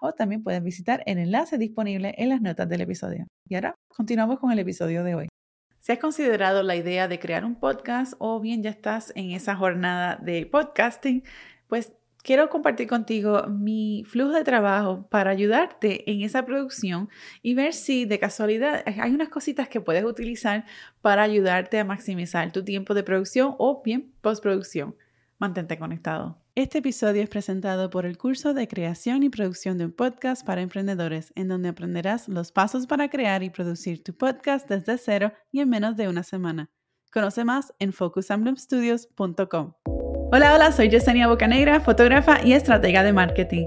o también puedes visitar el enlace disponible en las notas del episodio. Y ahora continuamos con el episodio de hoy. Si has considerado la idea de crear un podcast o bien ya estás en esa jornada de podcasting, pues quiero compartir contigo mi flujo de trabajo para ayudarte en esa producción y ver si de casualidad hay unas cositas que puedes utilizar para ayudarte a maximizar tu tiempo de producción o bien postproducción. Mantente conectado. Este episodio es presentado por el curso de creación y producción de un podcast para emprendedores, en donde aprenderás los pasos para crear y producir tu podcast desde cero y en menos de una semana. Conoce más en focusemblemstudios.com. Hola, hola, soy Yesenia Bocanegra, fotógrafa y estratega de marketing.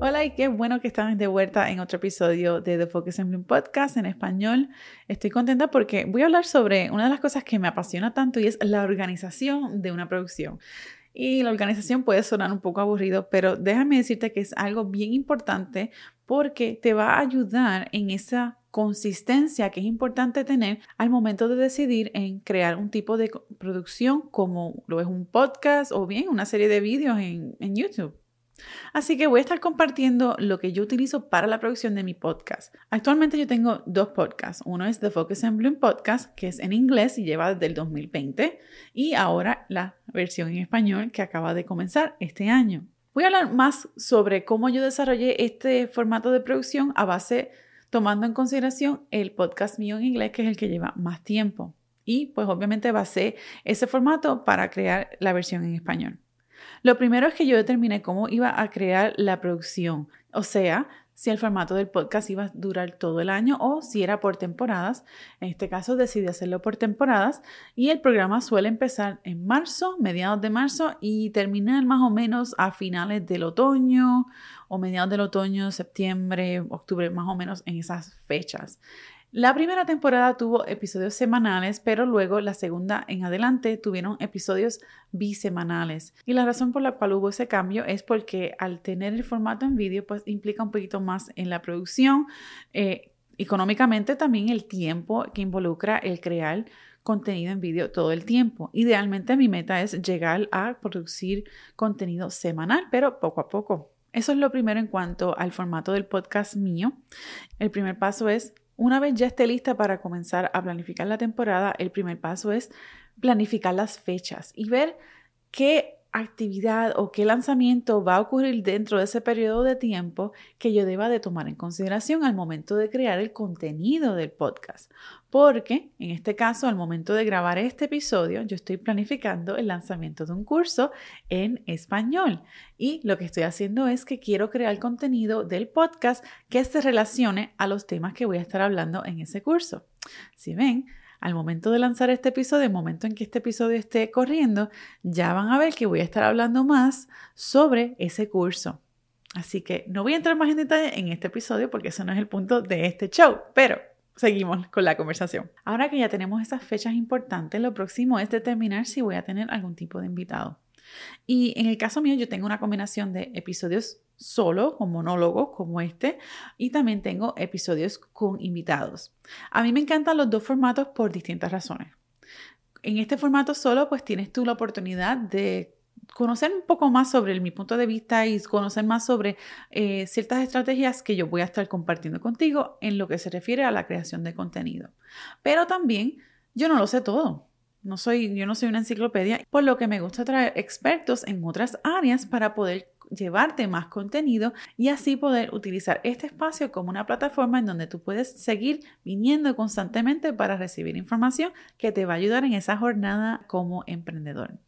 Hola y qué bueno que están de vuelta en otro episodio de The Focus en Bloom Podcast en español. Estoy contenta porque voy a hablar sobre una de las cosas que me apasiona tanto y es la organización de una producción. Y la organización puede sonar un poco aburrido, pero déjame decirte que es algo bien importante porque te va a ayudar en esa consistencia que es importante tener al momento de decidir en crear un tipo de producción como lo es un podcast o bien una serie de vídeos en YouTube. Así que voy a estar compartiendo lo que yo utilizo para la producción de mi podcast. Actualmente yo tengo dos podcasts. Uno es The Focus and Bloom Podcast, que es en inglés y lleva desde el 2020, y ahora la versión en español que acaba de comenzar este año. Voy a hablar más sobre cómo yo desarrollé este formato de producción a base tomando en consideración el podcast mío en inglés, que es el que lleva más tiempo. Y pues obviamente basé ese formato para crear la versión en español. Lo primero es que yo determiné cómo iba a crear la producción, o sea, si el formato del podcast iba a durar todo el año o si era por temporadas. En este caso decidí hacerlo por temporadas y el programa suele empezar en marzo, mediados de marzo y terminar más o menos a finales del otoño o mediados del otoño, septiembre, octubre, más o menos en esas fechas. La primera temporada tuvo episodios semanales, pero luego la segunda en adelante tuvieron episodios bisemanales. Y la razón por la cual hubo ese cambio es porque al tener el formato en vídeo, pues implica un poquito más en la producción. Eh, económicamente también el tiempo que involucra el crear contenido en vídeo todo el tiempo. Idealmente mi meta es llegar a producir contenido semanal, pero poco a poco. Eso es lo primero en cuanto al formato del podcast mío. El primer paso es una vez ya esté lista para comenzar a planificar la temporada, el primer paso es planificar las fechas y ver qué actividad o qué lanzamiento va a ocurrir dentro de ese periodo de tiempo que yo deba de tomar en consideración al momento de crear el contenido del podcast. Porque en este caso, al momento de grabar este episodio, yo estoy planificando el lanzamiento de un curso en español. Y lo que estoy haciendo es que quiero crear contenido del podcast que se relacione a los temas que voy a estar hablando en ese curso. Si ven, al momento de lanzar este episodio, el momento en que este episodio esté corriendo, ya van a ver que voy a estar hablando más sobre ese curso. Así que no voy a entrar más en detalle en este episodio porque eso no es el punto de este show, pero seguimos con la conversación. Ahora que ya tenemos esas fechas importantes, lo próximo es determinar si voy a tener algún tipo de invitado. Y en el caso mío, yo tengo una combinación de episodios solo, con monólogos como este, y también tengo episodios con invitados. A mí me encantan los dos formatos por distintas razones. En este formato solo, pues tienes tú la oportunidad de conocer un poco más sobre mi punto de vista y conocer más sobre eh, ciertas estrategias que yo voy a estar compartiendo contigo en lo que se refiere a la creación de contenido. Pero también yo no lo sé todo. No soy, yo no soy una enciclopedia, por lo que me gusta traer expertos en otras áreas para poder llevarte más contenido y así poder utilizar este espacio como una plataforma en donde tú puedes seguir viniendo constantemente para recibir información que te va a ayudar en esa jornada como emprendedor.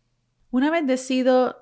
Una vez decido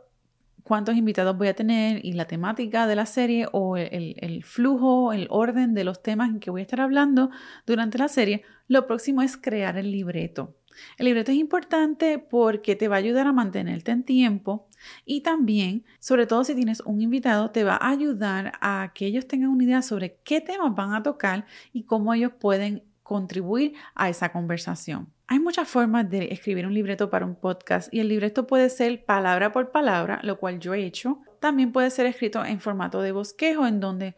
cuántos invitados voy a tener y la temática de la serie o el, el, flujo, el orden de los temas en que voy a estar hablando durante la serie, lo próximo es crear el libreto. El libreto es importante porque te va a ayudar a mantenerte en tiempo y también, sobre todo si tienes un invitado, te va a ayudar a que ellos tengan una idea sobre qué temas van a tocar y cómo ellos pueden contribuir a esa conversación. Hay muchas formas de escribir un libreto para un podcast y el libreto puede ser palabra por palabra, lo cual yo he hecho. También puede ser escrito en formato de bosquejo, en donde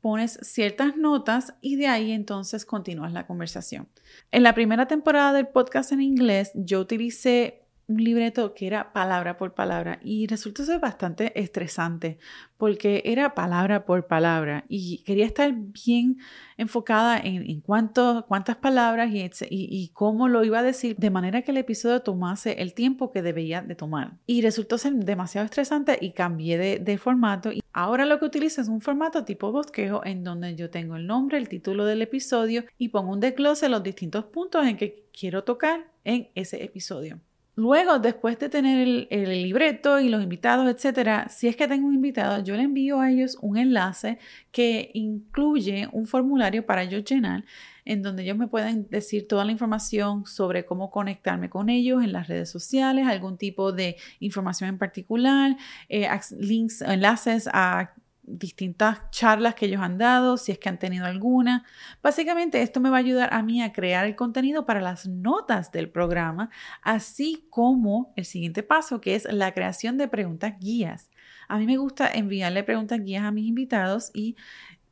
pones ciertas notas y de ahí entonces continúas la conversación. En la primera temporada del podcast en inglés yo utilicé un libreto que era palabra por palabra y resultó ser bastante estresante porque era palabra por palabra y quería estar bien enfocada en, cuántas palabras y, y, cómo lo iba a decir de manera que el episodio tomase el tiempo que debía de tomar. Y resultó ser demasiado estresante y cambié de, de formato y ahora lo que utilizo es un formato tipo bosquejo en donde yo tengo el nombre, el título del episodio y pongo un desglose de los distintos puntos en que quiero tocar en ese episodio. Luego, después de tener el, libreto y los invitados, etcétera, si es que tengo un invitado, yo le envío a ellos un enlace que incluye un formulario para ellos llenar, en donde ellos me pueden decir toda la información sobre cómo conectarme con ellos en las redes sociales, algún tipo de información en particular, eh, links, enlaces a distintas charlas que ellos han dado, si es que han tenido alguna. Básicamente esto me va a ayudar a mí a crear el contenido para las notas del programa, así como el siguiente paso que es la creación de preguntas guías. A mí me gusta enviarle preguntas guías a mis invitados y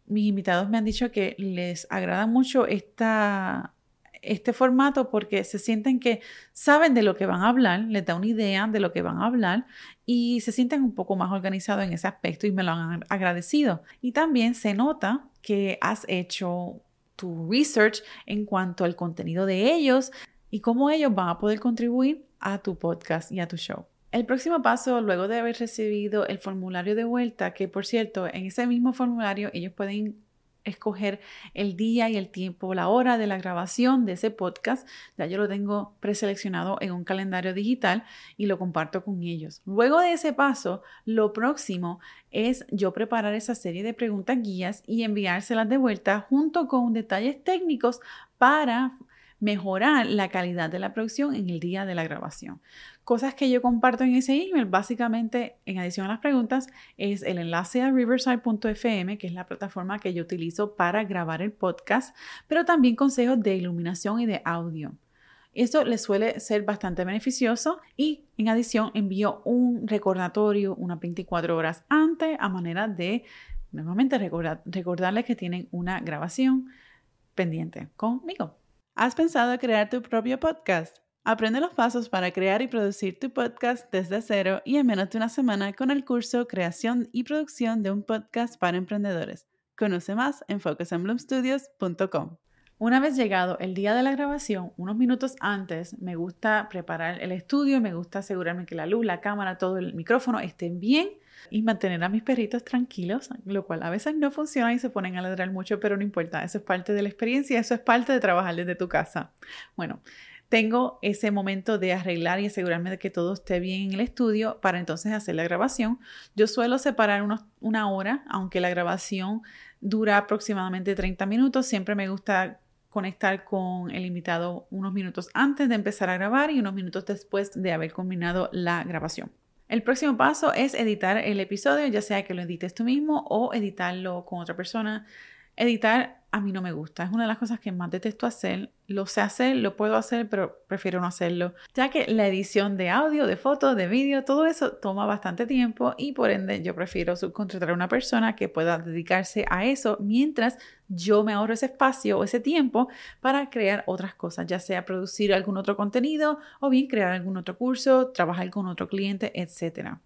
mis invitados me han dicho que les agrada mucho esta este formato porque se sienten que saben de lo que van a hablar, les da una idea de lo que van a hablar y se sienten un poco más organizados en ese aspecto y me lo han agradecido. Y también se nota que has hecho tu research en cuanto al contenido de ellos y cómo ellos van a poder contribuir a tu podcast y a tu show. El próximo paso, luego de haber recibido el formulario de vuelta, que por cierto, en ese mismo formulario ellos pueden escoger el día y el tiempo, la hora de la grabación de ese podcast. Ya yo lo tengo preseleccionado en un calendario digital y lo comparto con ellos. Luego de ese paso, lo próximo es yo preparar esa serie de preguntas guías y enviárselas de vuelta junto con detalles técnicos para mejorar la calidad de la producción en el día de la grabación. Cosas que yo comparto en ese email, básicamente, en adición a las preguntas, es el enlace a riverside.fm, que es la plataforma que yo utilizo para grabar el podcast, pero también consejos de iluminación y de audio. Esto les suele ser bastante beneficioso y en adición envío un recordatorio unas 24 horas antes a manera de nuevamente recordarles que tienen una grabación pendiente conmigo. ¿Has pensado crear tu propio podcast? Aprende los pasos para crear y producir tu podcast desde cero y en menos de una semana con el curso Creación y Producción de un Podcast para Emprendedores. Conoce más en focusandbloomstudios.com. Una vez llegado el día de la grabación, unos minutos antes, me gusta preparar el estudio, me gusta asegurarme que la luz, la cámara, todo el micrófono estén bien y mantener a mis perritos tranquilos, lo cual a veces no funciona y se ponen a ladrar mucho, pero no importa, eso es parte de la experiencia, eso es parte de trabajar desde tu casa. Bueno, tengo ese momento de arreglar y asegurarme de que todo esté bien en el estudio para entonces hacer la grabación. Yo suelo separar una hora, aunque la grabación dura aproximadamente 30 minutos, siempre me gusta conectar con el invitado unos minutos antes de empezar a grabar y unos minutos después de haber combinado la grabación. El próximo paso es editar el episodio, ya sea que lo edites tú mismo o editarlo con otra persona. Editar a mí no me gusta, es una de las cosas que más detesto hacer. Lo sé hacer, lo puedo hacer, pero prefiero no hacerlo, ya que la edición de audio, de fotos, de vídeo, todo eso toma bastante tiempo y por ende yo prefiero subcontratar a una persona que pueda dedicarse a eso mientras yo me ahorro ese espacio o ese tiempo para crear otras cosas, ya sea producir algún otro contenido o bien crear algún otro curso, trabajar con otro cliente, etc.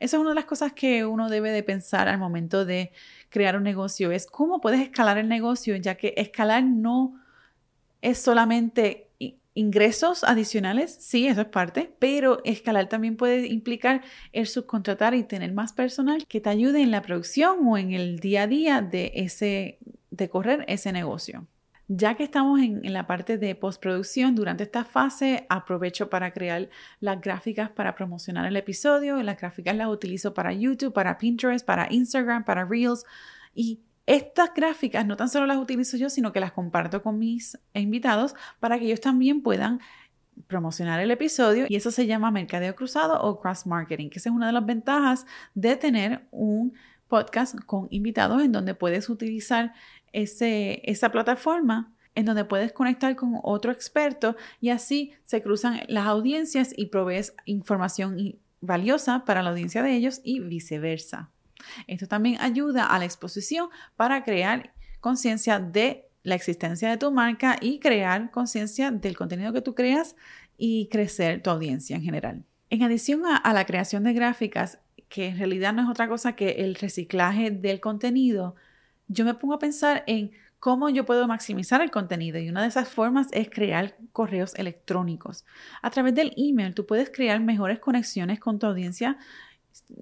Esa es una de las cosas que uno debe de pensar al momento de crear un negocio, es cómo puedes escalar el negocio, ya que escalar no es solamente ingresos adicionales, sí, eso es parte, pero escalar también puede implicar el subcontratar y tener más personal que te ayude en la producción o en el día a día de ese de correr ese negocio. Ya que estamos en, la parte de postproducción, durante esta fase aprovecho para crear las gráficas para promocionar el episodio. Las gráficas las utilizo para YouTube, para Pinterest, para Instagram, para Reels y estas gráficas no tan solo las utilizo yo, sino que las comparto con mis invitados para que ellos también puedan promocionar el episodio y eso se llama mercadeo cruzado o cross marketing, que esa es una de las ventajas de tener un podcast con invitados en donde puedes utilizar ese, esa plataforma en donde puedes conectar con otro experto y así se cruzan las audiencias y provees información valiosa para la audiencia de ellos y viceversa. Esto también ayuda a la exposición para crear conciencia de la existencia de tu marca y crear conciencia del contenido que tú creas y crecer tu audiencia en general. En adición a, la creación de gráficas, que en realidad no es otra cosa que el reciclaje del contenido, yo me pongo a pensar en cómo yo puedo maximizar el contenido. Y una de esas formas es crear correos electrónicos. A través del email tú puedes crear mejores conexiones con tu audiencia.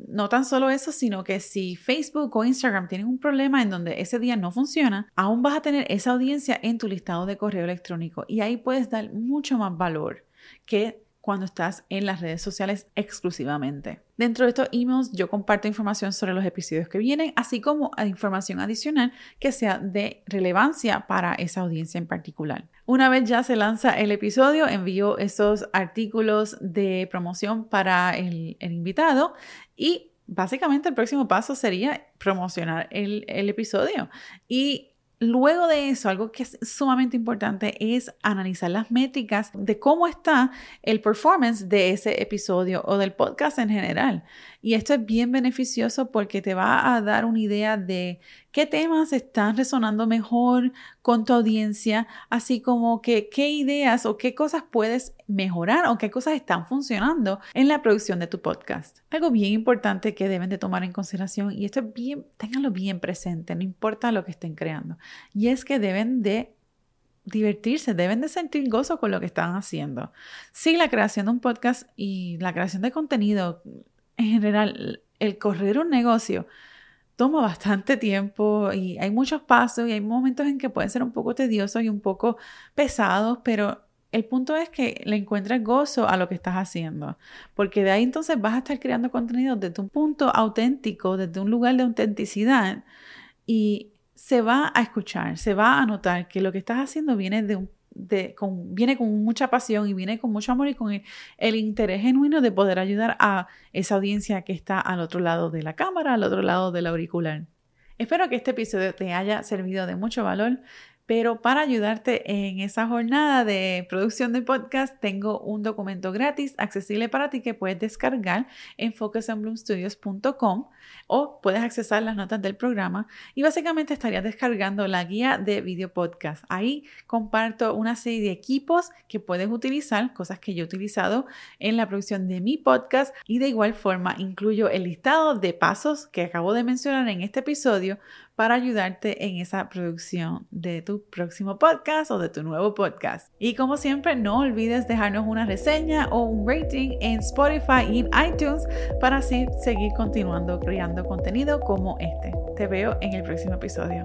No tan solo eso, sino que si Facebook o Instagram tienen un problema en donde ese día no funciona, aún vas a tener esa audiencia en tu listado de correo electrónico. Y ahí puedes dar mucho más valor que cuando estás en las redes sociales exclusivamente. Dentro de estos emails yo comparto información sobre los episodios que vienen, así como información adicional que sea de relevancia para esa audiencia en particular. Una vez ya se lanza el episodio, envío esos artículos de promoción para el, invitado y básicamente el próximo paso sería promocionar el, el episodio. Y Luego de eso, algo que es sumamente importante es analizar las métricas de cómo está el performance de ese episodio o del podcast en general. Y esto es bien beneficioso porque te va a dar una idea de qué temas están resonando mejor con tu audiencia, así como que qué ideas o qué cosas puedes mejorar o qué cosas están funcionando en la producción de tu podcast. Algo bien importante que deben de tomar en consideración y esto es bien, ténganlo bien presente, no importa lo que estén creando, y es que deben de divertirse, deben de sentir gozo con lo que están haciendo. Sí, la creación de un podcast y la creación de contenido en general, el correr un negocio toma bastante tiempo y hay muchos pasos y hay momentos en que pueden ser un poco tediosos y un poco pesados, pero el punto es que le encuentres gozo a lo que estás haciendo, porque de ahí entonces vas a estar creando contenido desde un punto auténtico, desde un lugar de autenticidad y se va a escuchar, se va a notar que lo que estás haciendo viene de un viene con mucha pasión y viene con mucho amor y con el, interés genuino de poder ayudar a esa audiencia que está al otro lado de la cámara, al otro lado del auricular. Espero que este episodio te haya servido de mucho valor. Pero para ayudarte en esa jornada de producción de podcast, tengo un documento gratis accesible para ti que puedes descargar en focusandbloomstudios.com o puedes accesar las notas del programa y básicamente estarías descargando la guía de video podcast. Ahí comparto una serie de equipos que puedes utilizar, cosas que yo he utilizado en la producción de mi podcast y de igual forma incluyo el listado de pasos que acabo de mencionar en este episodio para ayudarte en esa producción de tu próximo podcast o de tu nuevo podcast. Y como siempre, no olvides dejarnos una reseña o un rating en Spotify y en iTunes para así seguir continuando creando contenido como este. Te veo en el próximo episodio.